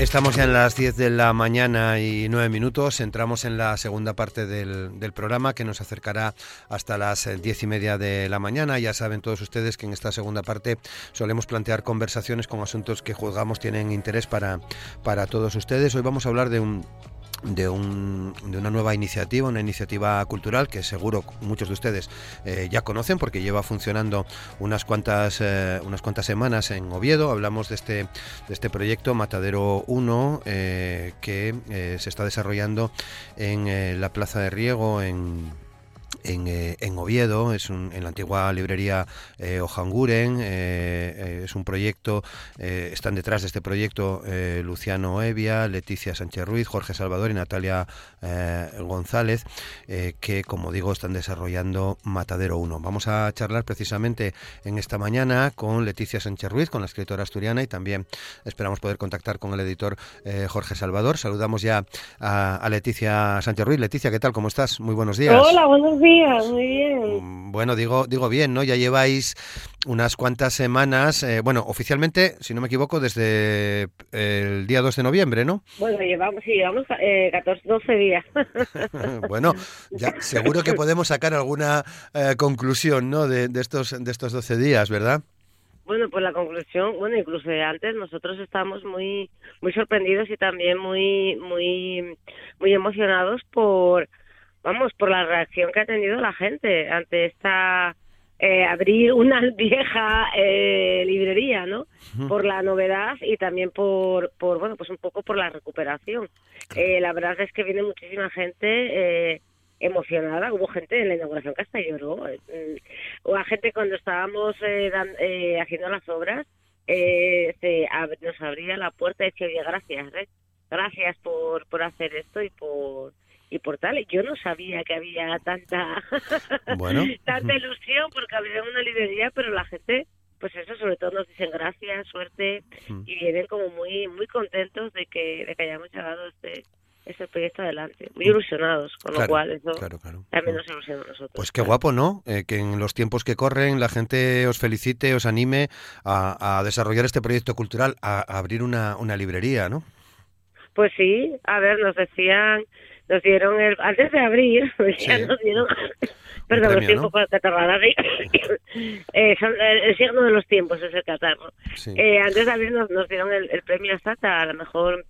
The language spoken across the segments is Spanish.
Estamos ya en las 10 de la mañana y 9 minutos. Entramos en la segunda parte del, programa que nos acercará hasta las 10 y media de la mañana. Ya saben todos ustedes que en esta segunda parte solemos plantear conversaciones con asuntos que juzgamos tienen interés para, para todos ustedes. Hoy vamos a hablar de un de, un, de, una nueva iniciativa, una iniciativa cultural que seguro muchos de ustedes eh, ya conocen porque lleva funcionando unas cuantas, eh, unas cuantas semanas en Oviedo. Hablamos de este, de este proyecto Matadero 1 eh, que se está desarrollando en la Plaza de Riego en en, eh, en, Oviedo, es un, en la antigua librería eh, Ojanguren, eh, es un proyecto, están detrás de este proyecto Luciano Evia, Leticia Sánchez Ruiz, Jorge Salvador y Natalia González, que como digo están desarrollando Matadero 1. Vamos a charlar precisamente en esta mañana con Leticia Sánchez Ruiz, con la escritora asturiana y también esperamos poder contactar con el editor Jorge Salvador. Saludamos ya a, a Leticia Sánchez Ruiz. Leticia, ¿qué tal? ¿Cómo estás? Muy buenos días. Hola, buenos días muy bien. Mm, bueno, digo, digo bien, ¿no? Ya lleváis unas cuantas semanas, eh, bueno, oficialmente, si no me equivoco, desde el día 2 de noviembre, ¿no? Bueno, llevamos, sí, llevamos eh, 14, 12 días. bueno, ya seguro que podemos sacar alguna eh, conclusión, ¿no? De, de, estos, de estos 12 días, ¿verdad? Bueno, pues la conclusión, bueno, incluso de antes nosotros estamos muy muy sorprendidos y también muy muy muy emocionados por vamos, por la reacción que ha tenido la gente ante esta eh, abrir una vieja eh, librería, ¿no? Por la novedad y también por, por, bueno, pues un poco por la recuperación. Eh, la verdad es que viene muchísima gente eh, emocionada. Hubo gente en la inauguración que hasta lloró. Mm, hubo gente cuando estábamos haciendo las obras, se nos abría la puerta y decía, oye, gracias, gracias por, por hacer esto y por y por tal. Yo no sabía que había tanta bueno. tanta ilusión porque había una librería, pero la gente, pues eso, sobre todo nos dicen gracias, suerte y vienen como muy muy contentos de que, de que hayamos llegado este este proyecto adelante, muy ilusionados, con lo cual eso también nos ilusiona a nosotros. Pues qué guapo, ¿no? Eh, que en los tiempos que corren la gente os felicite, os anime a, a desarrollar este proyecto cultural, a, a abrir una, una librería, ¿no? Pues sí, a ver, nos decían nos dieron el antes de abrir ya nos dieron perdón los tiempos para catarrar eh, el, signo de los tiempos es el catarro eh, antes de abrir nos, dieron el, premio Stata a la mejor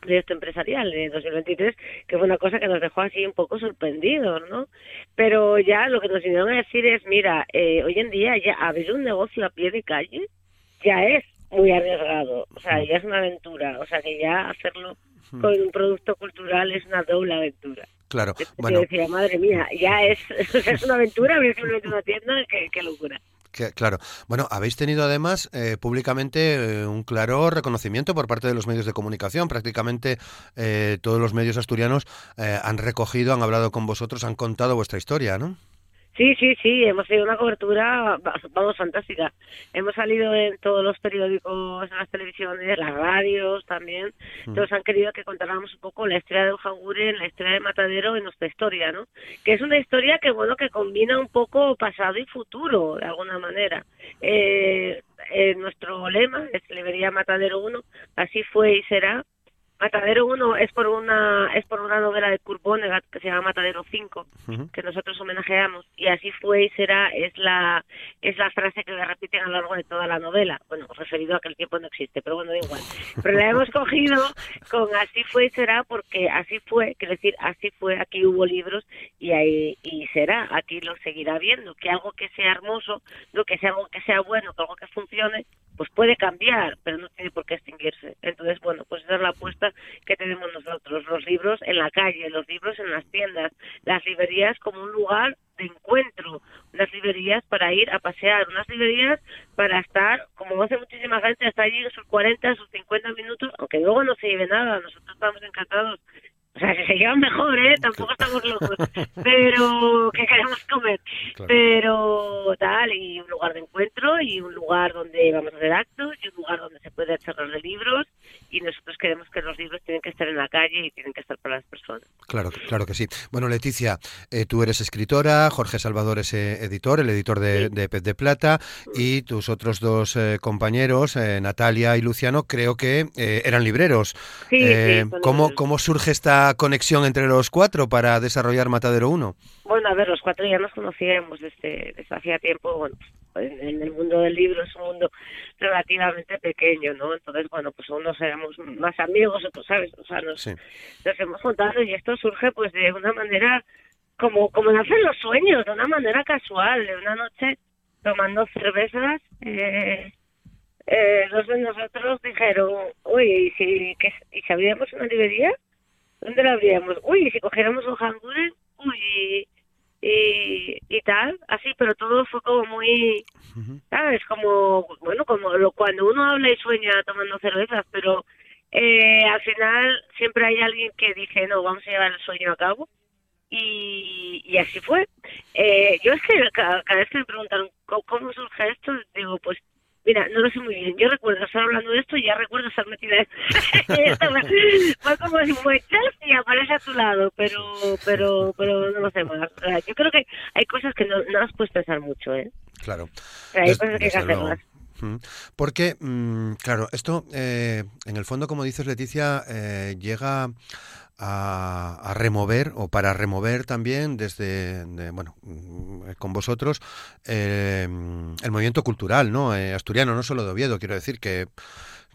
proyecto empresarial de 2023, que fue una cosa que nos dejó así un poco sorprendidos, ¿no? Pero ya lo que nos vinieron a decir es, mira, eh, hoy en día ya abrir un negocio a pie de calle ya es muy arriesgado, o sea, ya es una aventura, o sea, que ya hacerlo con un producto cultural es una doble aventura. Claro, bueno. Yo decía, madre mía, ya es, es una aventura abrir una tienda, qué, locura. claro. Bueno, habéis tenido además eh, públicamente eh, un claro reconocimiento por parte de los medios de comunicación. Prácticamente eh, todos los medios asturianos han recogido, han hablado con vosotros, han contado vuestra historia, ¿no? Sí, sí, sí, hemos tenido una cobertura, vamos, fantástica. Hemos salido en todos los periódicos, en las televisiones, las radios también. Mm. Todos han querido que contáramos un poco la historia de Ujanguren, la historia de Matadero en nuestra historia, ¿no? Que es una historia que, bueno, que combina un poco pasado y futuro, de alguna manera. Eh, eh nuestro lema es Libería Matadero 1, así fue y será, Matadero 1 es por una es por una novela de Kurt Vonnegut que se llama Matadero 5 que nosotros homenajeamos y así fue y será es la es la frase que le repiten a lo largo de toda la novela. Bueno referido a que el tiempo no existe pero bueno da igual. Pero la hemos cogido con así fue y será porque así fue quiere decir así fue aquí hubo libros y ahí y será aquí lo seguirá viendo que algo que sea hermoso lo que sea algo que sea bueno que algo que funcione pues puede cambiar, pero no tiene por qué extinguirse. Entonces, bueno, pues esa es la apuesta que tenemos nosotros, los libros en la calle, los libros en las tiendas, las librerías como un lugar de encuentro, unas librerías para ir a pasear, unas librerías para estar, como hace muchísima gente, hasta allí sus 40, sus 50 minutos, aunque luego no se lleve nada, nosotros estamos encantados o sea, que se llevan mejor, ¿eh? Tampoco estamos locos. Pero que queremos comer. Pero tal, y un lugar de encuentro, y un lugar donde vamos a hacer actos, y un lugar donde se puede charlar de libros. Y nosotros queremos que los libros tienen que estar en la calle y tienen que estar para las personas. Claro, claro que sí. Bueno, Leticia, eh, tú eres escritora, Jorge Salvador es eh, editor, el editor de, de, Pez de Plata, y tus otros dos eh, compañeros, Natalia y Luciano, creo que eran libreros. Sí, sí, ¿cómo, ¿Cómo surge esta conexión entre los cuatro para desarrollar Matadero 1? Bueno, a ver, los cuatro ya nos conocíamos desde, hacía tiempo, bueno, en, el mundo del libro es un mundo relativamente pequeño, ¿no? Entonces, bueno, pues unos éramos más amigos, otros, ¿sabes? O sea, nos, nos hemos juntado y esto surge pues de una manera como, como nacen los sueños, de una manera casual, de una noche tomando cervezas, eh, eh, dos de nosotros dijeron, uy, ¿y si, que, ¿y si abríamos una librería? ¿dónde lo abríamos? Uy, si cogiéramos un hanguren, uy, y, y, tal, así, pero todo fue como muy, ¿sabes? Como, bueno, como lo, cuando uno habla y sueña tomando cervezas, pero eh, al final siempre hay alguien que dice, no, vamos a llevar el sueño a cabo. Y, y así fue. Eh, yo es que cada, cada, vez que me preguntan cómo surge esto, digo, pues Mira, no lo sé muy bien. Yo recuerdo estar hablando de esto y ya recuerdo estar metida en... Fue como si muestras y aparece a tu lado, pero pero pero no lo sé más. Yo creo que hay cosas que no, no las puedes pensar mucho, ¿eh? Claro. hay cosas que hay que hacerlas. Porque, mm, claro, esto, eh, en el fondo, como dices, Leticia, eh, llega a, remover o para remover también desde, bueno, mm, con vosotros eh, el movimiento cultural, ¿no? Eh, asturiano, no solo de Oviedo, quiero decir que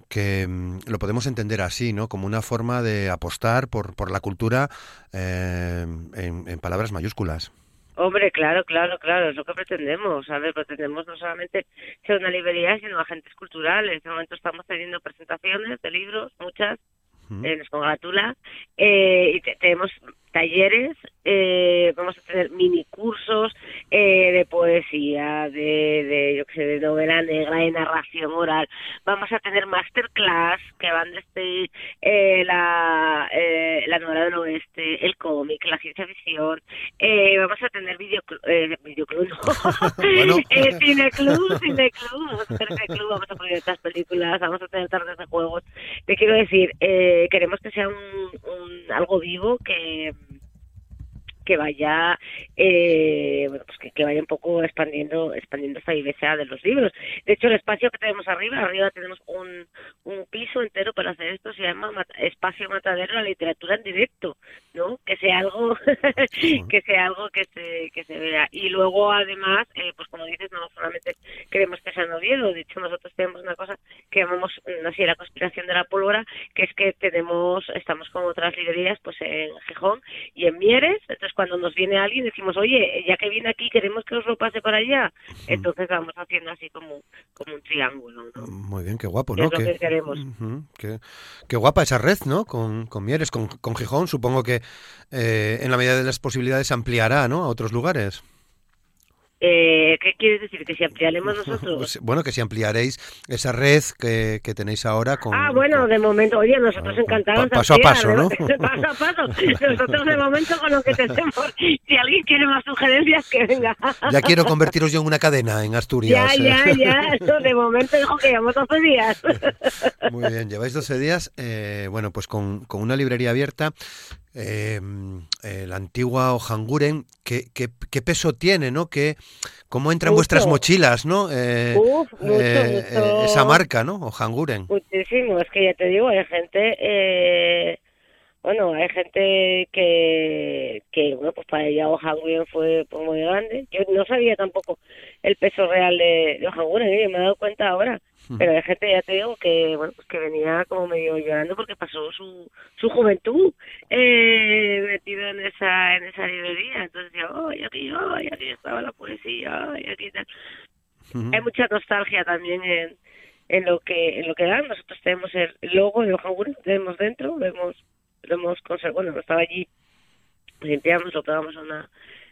que mm, lo podemos entender así, ¿no? Como una forma de apostar por, por la cultura eh, en, palabras mayúsculas. Hombre, claro, claro, claro, es lo que pretendemos. A ver, pretendemos no solamente ser una librería, sino agentes culturales. En este momento estamos teniendo presentaciones de libros, muchas, eh, nos congratula. Eh, y tenemos talleres, eh, vamos a tener mini cursos eh, de poesía, de, de, yo que sé, de novela negra, de narración oral. Vamos a tener masterclass que van desde eh, la, eh, la novela del oeste, el cómic, la ciencia ficción. Eh, vamos a tener videoclub, eh, videoclub no. bueno. cineclub, cineclub, vamos a tener cineclub, vamos a poner estas películas, vamos a tener tardes de juegos. Te quiero decir, eh, queremos que sea un, un algo vivo que que vaya eh, bueno, pues que, que, vaya un poco expandiendo expandiendo esta diversidad de los libros. De hecho el espacio que tenemos arriba arriba tenemos un, un piso entero para hacer esto se llama espacio matadero la literatura en directo no que sea algo que sea algo que se que se vea. Y luego además eh, pues como dices no solamente queremos que sea en Oviedo de hecho nosotros tenemos una cosa que llamamos no sé la conspiración de la pólvora que es que tenemos estamos con otras librerías pues en Gijón y en Mieres entonces cuando nos viene alguien decimos, oye, ya que viene aquí, queremos que os lo pase para allá. Entonces vamos haciendo así como, como un triángulo. ¿no? Muy bien, qué guapo, ¿no? Es lo que queremos. qué, guapa esa red, ¿no? Con, con Mieres, con, con Gijón, supongo que eh, en la medida de las posibilidades ampliará, ¿no? A otros lugares. Eh, ¿Qué quieres decir? ¿Que si ampliaremos nosotros? Pues, bueno, que si ampliaréis esa red que, que tenéis ahora con... Ah, bueno, de momento, oye, nosotros encantados. Pa- paso a paso, ¿no? paso a paso. Nosotros de momento con lo que tenemos, si alguien quiere más sugerencias, que venga. Ya quiero convertiros yo en una cadena en Asturias. Ya, ¿eh? ya, ya. Eso de momento dijo que llevamos 12 días. Muy bien, lleváis 12 días, eh, bueno, pues con, con una librería abierta. Eh, eh, la antigua Ojanguren, ¿qué, qué, qué peso tiene, ¿no? ¿Qué, ¿Cómo entra en Mucho. vuestras mochilas, ¿no? Eh, Uf, mucho, eh, mucho. eh, esa marca, ¿no? Ojanguren. Muchísimo, es que ya te digo, hay gente, eh, bueno, hay gente que, que bueno, pues para ella Ojanguren fue pues, muy grande. Yo no sabía tampoco el peso real de, de Ojanguren, ¿eh? me he dado cuenta ahora. Pero hay gente, ya te digo, que bueno, pues que venía como medio llorando porque pasó su, su juventud eh, metido en esa en esa librería. Entonces decía, oh, y aquí, oh, y aquí estaba la poesía, oh, y aquí tal. Ujú. Hay mucha nostalgia también en, en lo que en lo que dan. Nosotros tenemos el logo de Ojanguren, tenemos dentro, lo hemos, lo hemos conservado, bueno, no estaba allí, limpiamos, lo pegamos a una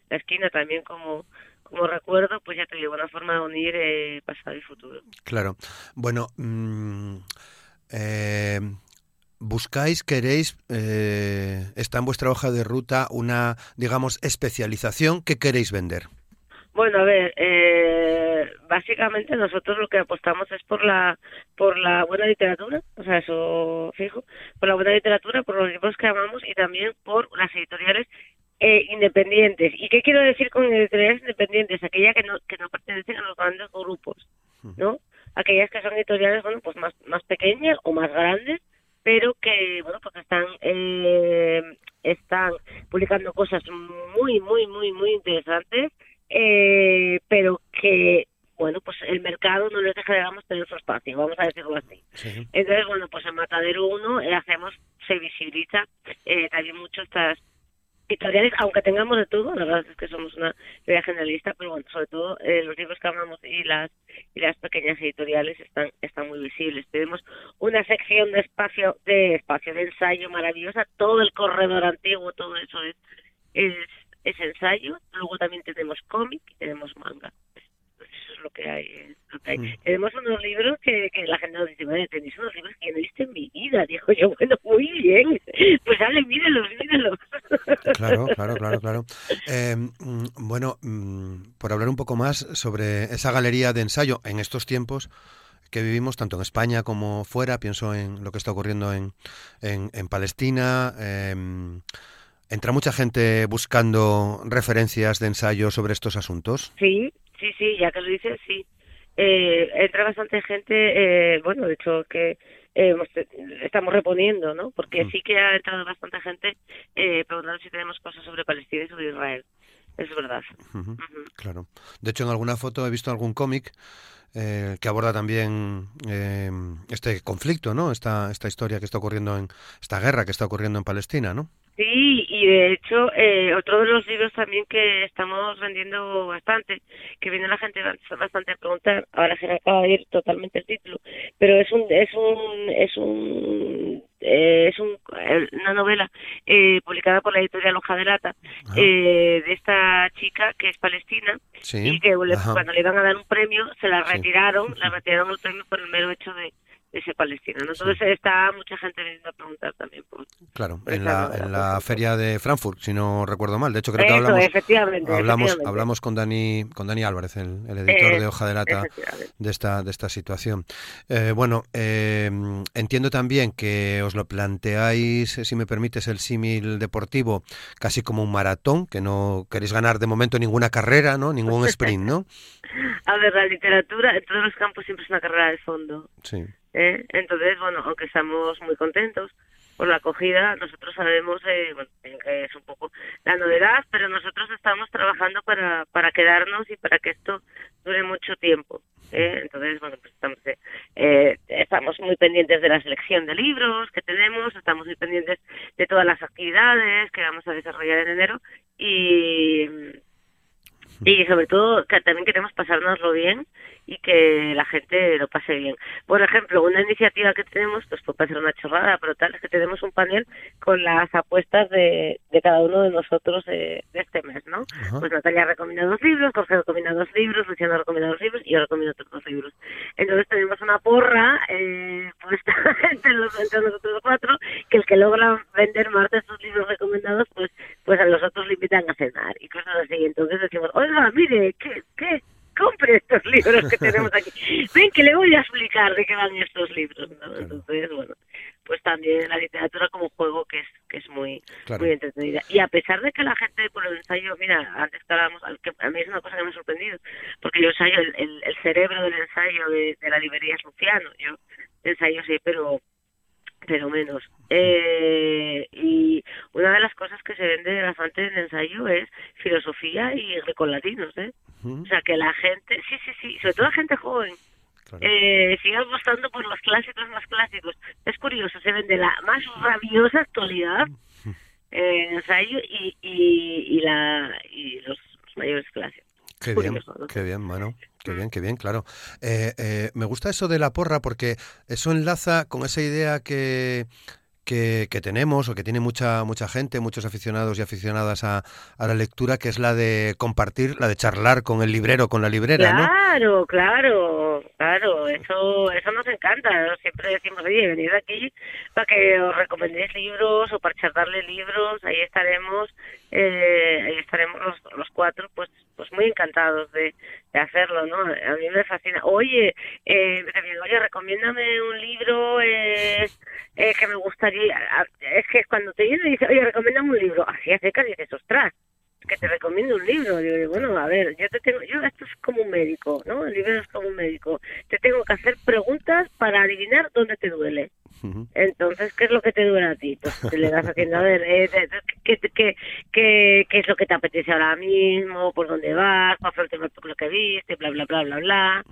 la esquina también como como recuerdo, pues ya te digo, una forma de unir eh, pasado y futuro. Claro. Bueno, mm, eh, buscáis, queréis, eh, está en vuestra hoja de ruta una, digamos, especialización que queréis vender. Bueno, a ver, eh, básicamente nosotros lo que apostamos es por la por la buena literatura, o sea, eso fijo, por la buena literatura, por los libros que amamos y también por las editoriales eh, independientes. ¿Y qué quiero decir con editoriales independientes? Aquellas que no que no pertenecen a los grandes grupos, ¿no? Aquellas que son editoriales, bueno, pues más más pequeñas o más grandes, pero que bueno porque están eh, están publicando cosas muy muy muy muy interesantes eh, pero que bueno pues el mercado no les deja digamos tener su espacio vamos a decirlo así Sí. entonces bueno pues en Matadero 1 eh, hacemos se visibiliza eh, también mucho estas editoriales aunque tengamos de todo la verdad es que somos una idea generalista pero bueno sobre todo eh, los libros que amamos y las y las pequeñas editoriales están están muy visibles tenemos una sección de espacio de espacio de ensayo maravillosa todo el corredor antiguo todo eso es es, es ensayo luego también tenemos cómic y tenemos manga pues eso es lo que hay, eh, lo que hay. Mm. tenemos unos libros que, que la gente nos dice "Madre, tenéis unos libros que no he visto en mi vida digo yo bueno muy bien pues dale mírenlos mírenlos Claro, claro, claro, claro. Eh, bueno, mm, por hablar un poco más sobre esa galería de ensayo en estos tiempos que vivimos tanto en España como fuera, pienso en lo que está ocurriendo en, en, en Palestina. eh, entra mucha gente buscando referencias de ensayo sobre estos asuntos. Sí, sí, sí, ya que lo dices, sí. Eh, entra bastante gente, eh, bueno, de hecho que eh, estamos reponiendo, ¿no? Porque Mm. sí que ha entrado bastante gente eh, preguntando si tenemos cosas sobre Palestina y sobre Israel. Es verdad. Claro. De hecho, en alguna foto he visto algún cómic eh, que aborda también eh, este conflicto, ¿no? Esta, esta historia que está ocurriendo en esta guerra que está ocurriendo en Palestina, ¿no? Sí, y de hecho, eh, otro de los libros también que estamos vendiendo bastante, que viene la gente bastante a preguntar, ahora se me acaba de ir totalmente el título, pero es un, es un, es un, eh, es un, una novela eh, publicada por la editorial Hoja de Lata, eh, de esta chica que es palestina Sí. y que le- cuando le iban a dar un premio se la Sí. retiraron, le retiraron el premio por el mero hecho de, de ser palestina. ¿no? Entonces está mucha gente viniendo a preguntar también por, Claro, por en la, en la feria de Frankfurt, si no recuerdo mal. De hecho, creo que Eso, hablamos, efectivamente, hablamos, efectivamente. hablamos con Dani, con Dani Álvarez, el, el editor Eh, de Hoja de Lata de esta, de esta situación. Eh, bueno, eh, entiendo también que os lo planteáis, eh, si me permites, el símil deportivo casi como un maratón, que no queréis ganar de momento ninguna carrera, ¿no? Ningún sprint, ¿no? A ver, la literatura en todos los campos siempre es una carrera de fondo. Sí. ¿Eh? Entonces, bueno, aunque estamos muy contentos por la acogida, nosotros sabemos eh, bueno, que es un poco la novedad, pero nosotros estamos trabajando para, para quedarnos y para que esto dure mucho tiempo. ¿eh? Entonces, bueno, pues estamos, eh, eh, estamos muy pendientes de la selección de libros que tenemos, estamos muy pendientes de todas las actividades que vamos a desarrollar en enero y y sobre todo que también queremos pasárnoslo bien y que la gente lo pase bien. Por ejemplo, una iniciativa que tenemos, pues puede parecer una chorrada, pero tal, es que tenemos un panel con las apuestas de, de cada uno de nosotros de, este mes, ¿no? Pues Natalia recomienda dos libros, Jorge recomienda dos libros, Luciano recomienda dos libros y yo recomiendo otros dos libros. Entonces tenemos una porra eh, puesta entre, los, entre nosotros cuatro, que el que logra vender más de estos libros recomendados, pues pues a los otros le invitan a cenar y cosas así. Entonces decimos, oiga, mire, ¿qué, qué, compre estos libros que tenemos aquí. Ven que le voy a explicar de qué van estos libros. Entonces, bueno, pues también la literatura como juego que es que es muy muy entretenida. Y a pesar de que la gente por el ensayo, mira, antes que hablábamos, a mí es una cosa que me ha sorprendido, porque yo ensayo, el, el, cerebro del ensayo de, la librería es Luciano, yo ensayo sí, pero pero menos. Eh, y una de las cosas que se vende de la fuente del ensayo es filosofía y recolatinos, ¿eh? O sea, que la gente, sí, sí, sí, sobre todo la gente joven, eh, sigue apostando por los clásicos más clásicos. Es curioso, se vende la más rabiosa actualidad en ensayo y, y, la, y los, mayores clásicos. Qué bien, qué bien, bueno, qué bien, qué bien, claro. Eh, eh, me gusta eso de la porra porque eso enlaza con esa idea que que, tenemos o que tiene mucha mucha gente, muchos aficionados y aficionadas a, a, la lectura, que es la de compartir, la de charlar con el librero, con la librera, claro, Claro, claro, eso eso nos encanta. Siempre decimos, oye, venid aquí para que os recomendéis libros o para charlarle libros, ahí estaremos, eh, ahí estaremos los, los cuatro, pues pues muy encantados de, de hacerlo, ¿no? A mí me fascina. Oye, eh, oye, recomiéndame un libro eh, eh, que me gustaría. Es que cuando te viene dice, oye, recomiéndame un libro, así hace que dices, ostras, que te recomiendo un libro. Digo, bueno, a ver, yo te tengo, yo esto es como un médico, ¿no? El libro es como un médico. Te tengo que hacer preguntas para adivinar dónde te duele. Entonces, ¿qué es lo que te duele a ti? Pues te le das haciendo a ver, eh, ¿qué, qué, qué, qué, es lo que te apetece ahora mismo? ¿Por dónde vas? ¿Cuál fue el tema lo que viste? Bla, bla, bla, bla, bla.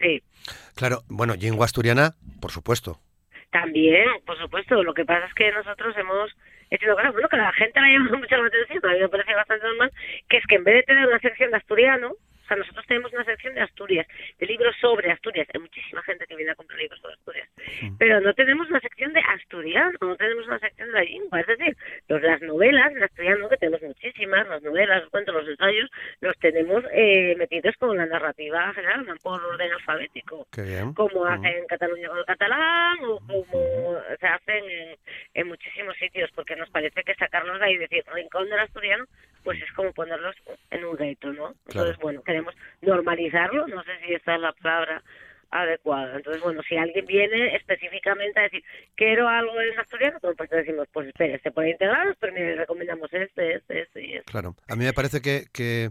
Sí. Claro, bueno, lengua asturiana, por supuesto. También, por supuesto. Lo que pasa es que nosotros hemos hecho cosas, bueno, que la gente la llama mucho la atención, a mí me parece bastante normal, que es que en vez de tener una sección de asturiano, sea, nosotros tenemos una sección de Asturias, de libros sobre Asturias. Hay muchísima gente que viene a comprar libros sobre Asturias. Pero no tenemos una sección de asturiano, no tenemos una sección de la lengua. Es decir, los, las novelas en asturiano, que tenemos muchísimas, las novelas, los cuentos, los ensayos, los tenemos eh, metidos con la narrativa general, por orden alfabético. Como hacen en Cataluña con el catalán o como se hacen en, en muchísimos sitios, porque nos parece que sacarlos de ahí y decir rincón del asturiano, pues es como ponerlos en un reto, ¿no? Entonces, bueno, queremos normalizarlo, no sé si esta es la palabra adecuada. Entonces, bueno, si alguien viene específicamente a decir, quiero algo en asturiano, pues decimos, pues espere, se puede integrar, pero le recomendamos este, este, este y este. Claro, a mí me parece que, que,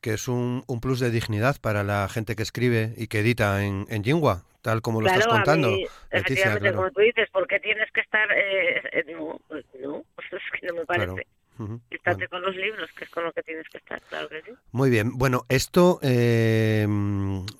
que es un, un, plus de dignidad para la gente que escribe y que edita en, en Jingua, tal como lo estás contando. efectivamente, como tú dices, ¿por qué tienes que estar...? Eh, eh no, no, es que no me parece. Estate con los libros, que es con lo que tienes que estar, claro que sí. Muy bien. Bueno, ¿esto eh,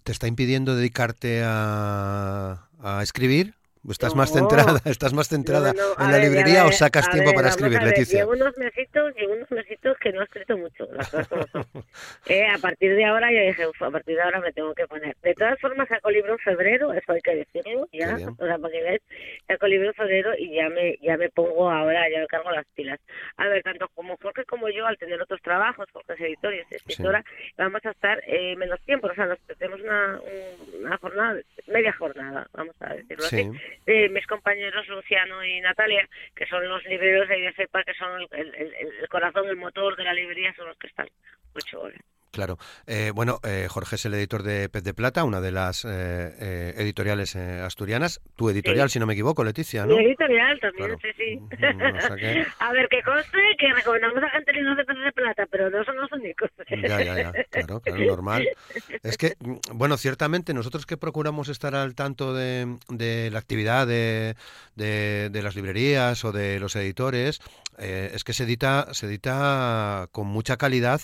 te está impidiendo dedicarte a, a escribir? ¿Estás más centrada, estás más centrada en la librería o sacas tiempo para escribir, Leticia? Llevo unos mesitos, llevo unos mesitos que no he escrito mucho, las eh, a partir de ahora ya dije, a partir de ahora me tengo que poner. De todas formas saco libro en febrero, eso hay que decirlo, ya, o sea, para que veas, saco libro en febrero y ya me ya me pongo ahora, ya me cargo las pilas. A ver, tanto como Jorge como yo, al tener otros trabajos, Jorge es editor y es escritora, vamos a estar eh, menos tiempo, o sea, nos, tenemos una, una jornada, media jornada, vamos a decirlo así de mis compañeros Luciano y Natalia, que son los libreros de IDFEPA, que son el, el, corazón, el motor de la librería, son los que están ocho horas. Claro. Eh, bueno, eh, Jorge es el editor de Pez de Plata, una de las eh, editoriales asturianas. Tu editorial, si no me equivoco, Leticia, ¿no? Mi editorial también, sí, sí. Mm, a ver, que conste que recomendamos a gente de Pez de Plata, pero no son los únicos. Ya, ya, ya. Claro, claro, normal. Es que, mm, bueno, ciertamente nosotros que procuramos estar al tanto de, de la actividad de, de, de, las librerías o de los editores, es que se edita, se edita con mucha calidad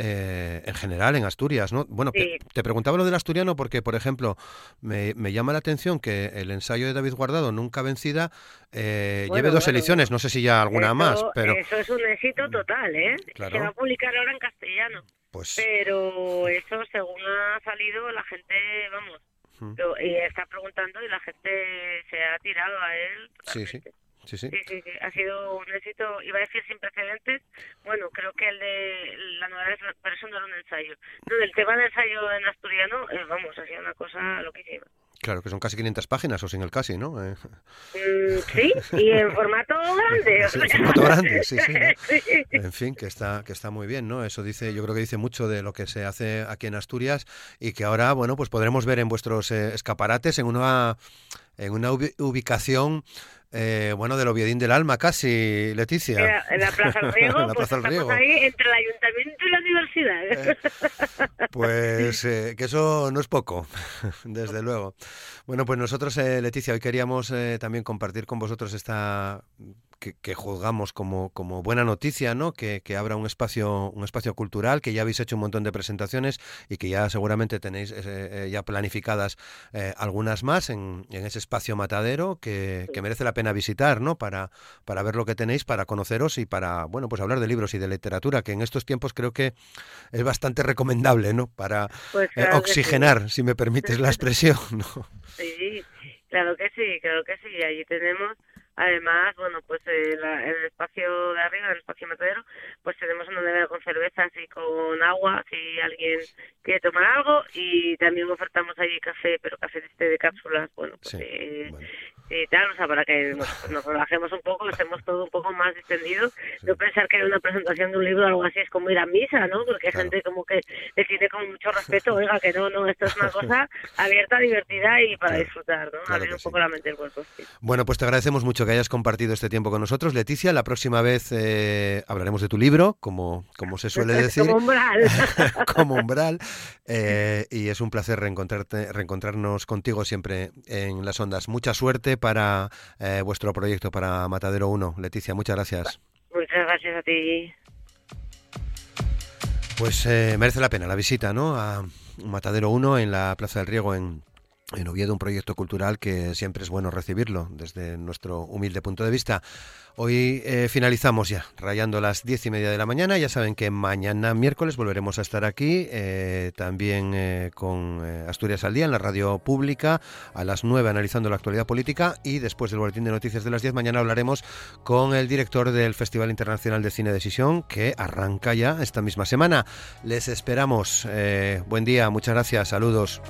eh, en general en Asturias, ¿no? Bueno, te preguntaba lo del asturiano porque, por ejemplo, me, llama la atención que el ensayo de David Guardado, Nunca Vencida, eh, lleve dos ediciones, no sé si ya alguna más, pero... Eso es un éxito total, ¿eh? Se va a publicar ahora en castellano. Pues... Pero eso, según ha salido, la gente, vamos, y está preguntando y la gente se ha tirado a él. Sí, sí. Sí sí. sí, sí. Ha sido un éxito, iba a decir sin precedentes. Bueno, creo que el de la novela, pero eso no era un ensayo. No, el tema del ensayo en asturiano, eh, vamos, ha sido una cosa loquísima. Claro, que son casi 500 páginas, o sin el casi, ¿no? Eh. Mm, sí, y en formato grande. en formato grande, sí, sí, En fin, que está, que está muy bien, ¿no? Eso dice, yo creo que dice mucho de lo que se hace aquí en Asturias y que ahora, bueno, pues podremos ver en vuestros eh, escaparates en una, en una ubicación eh, bueno, del Oviedín del Alma, casi, Leticia. En la, Plaza del Riego, pues Plaza del Riego. ahí entre el Ayuntamiento y la Universidad. Eh, pues eh, que eso no es poco, desde luego. Bueno, pues nosotros, Leticia, hoy queríamos también compartir con vosotros esta que, juzgamos como, como buena noticia, ¿no? Que, que, abra un espacio, un espacio cultural, que ya habéis hecho un montón de presentaciones y que ya seguramente tenéis eh, eh, ya planificadas eh, algunas más en, en, ese espacio matadero que, que, merece la pena visitar, ¿no? Para, para ver lo que tenéis, para conoceros y para, bueno, pues hablar de libros y de literatura, que en estos tiempos creo que es bastante recomendable, ¿no? Para pues oxigenar, si me permites la expresión, ¿no? Sí, claro que sí, claro que sí. Allí tenemos Además, bueno, pues eh, en el espacio de arriba, en el espacio matadero, pues tenemos una nevera con cervezas y con agua, si alguien quiere tomar algo, y también ofertamos allí café, pero café de este de cápsulas, bueno, pues eh, y tal, o sea, para que nos, relajemos un poco, estemos todo un poco más distendido, no pensar que una presentación de un libro o algo así es como ir a misa, ¿no? Porque hay gente como que le tiene con mucho respeto, oiga, que no, no, esto es una cosa abierta, divertida y para disfrutar, ¿no? Abrir un poco la mente el cuerpo. Bueno, pues te agradecemos mucho que hayas compartido este tiempo con nosotros, Leticia. La próxima vez eh, hablaremos de tu libro, como, como se suele decir. como umbral. como umbral. Eh, y es un placer reencontrarte, reencontrarnos contigo siempre en las ondas. Mucha suerte para eh, vuestro proyecto, para Matadero 1. Leticia, muchas gracias. Muchas gracias a ti. Pues eh, merece la pena la visita, ¿no? A Matadero 1 en la Plaza del Riego en, en Oviedo, un proyecto cultural que siempre es bueno recibirlo desde nuestro humilde punto de vista. Hoy eh, finalizamos ya, rayando las diez y media de la mañana. Ya saben que mañana miércoles volveremos a estar aquí, eh, también eh, con Asturias al Día en la radio pública, a las nueve analizando la actualidad política y después del boletín de noticias de las diez, mañana hablaremos con el director del Festival Internacional de Cine Decisión, que arranca ya esta misma semana. Les esperamos. buen día, muchas gracias, saludos.